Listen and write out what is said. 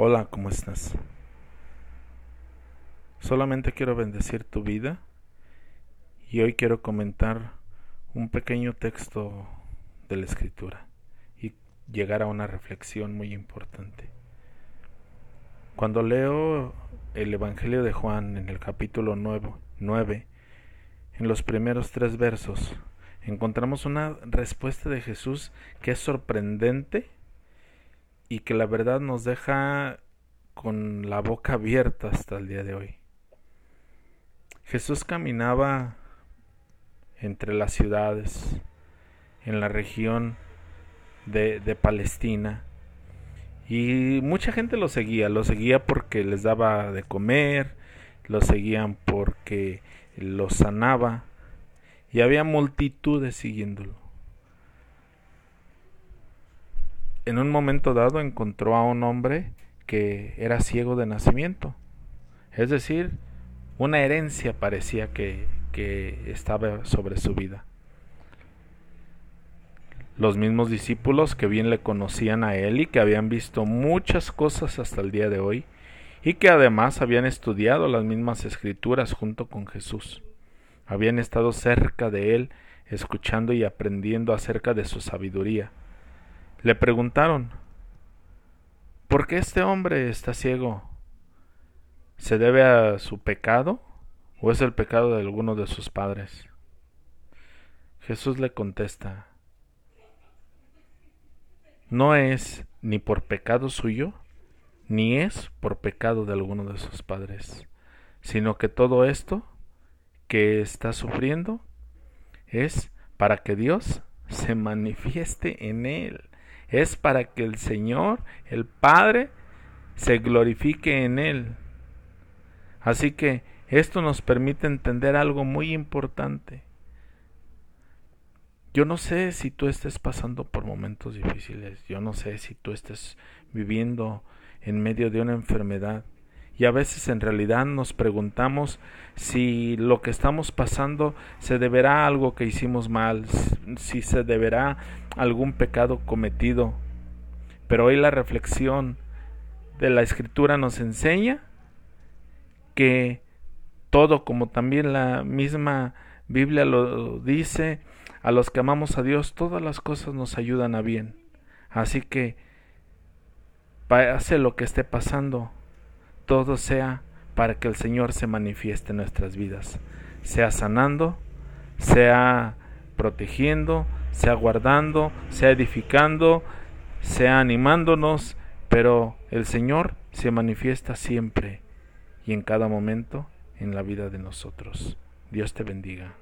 Hola, ¿cómo estás? Solamente quiero bendecir tu vida y hoy quiero comentar un pequeño texto de la escritura y llegar a una reflexión muy importante. Cuando leo el Evangelio de Juan en el capítulo 9, en los primeros tres versos, encontramos una respuesta de Jesús que es sorprendente y que la verdad nos deja con la boca abierta hasta el día de hoy. Jesús caminaba entre las ciudades, en la región de, de, Palestina, y mucha gente lo seguía, lo seguía porque les daba de comer, lo seguían porque lo sanaba, y había multitudes siguiéndolo. En un momento dado encontró a un hombre que era ciego de nacimiento. Es decir, una herencia parecía que, que estaba sobre su vida. Los mismos discípulos que bien le conocían a él y que habían visto muchas cosas hasta el día de hoy y que además habían estudiado las mismas escrituras junto con Jesús. Habían estado cerca de él escuchando y aprendiendo acerca de su sabiduría le preguntaron, ¿por qué este hombre está ciego? ¿Se debe a su pecado o es el pecado de alguno de sus padres? Jesús le contesta, no es ni por pecado suyo, ni es por pecado de alguno de sus padres, sino que todo esto que está sufriendo es para que Dios se manifieste en él es para que el Señor, el Padre, se glorifique en Él. Así que esto nos permite entender algo muy importante. Yo no sé si tú estés pasando por momentos difíciles, yo no sé si tú estés viviendo en medio de una enfermedad, y a veces en realidad nos preguntamos si lo que estamos pasando se deberá a algo que hicimos mal, si se deberá a algún pecado cometido. Pero hoy la reflexión de la escritura nos enseña que todo, como también la misma Biblia lo dice, a los que amamos a Dios, todas las cosas nos ayudan a bien. Así que pase lo que esté pasando, todo sea para que el Señor se manifieste en nuestras vidas, sea sanando, sea protegiendo, sea guardando, sea edificando, sea animándonos, pero el Señor se manifiesta siempre y en cada momento en la vida de nosotros. Dios te bendiga.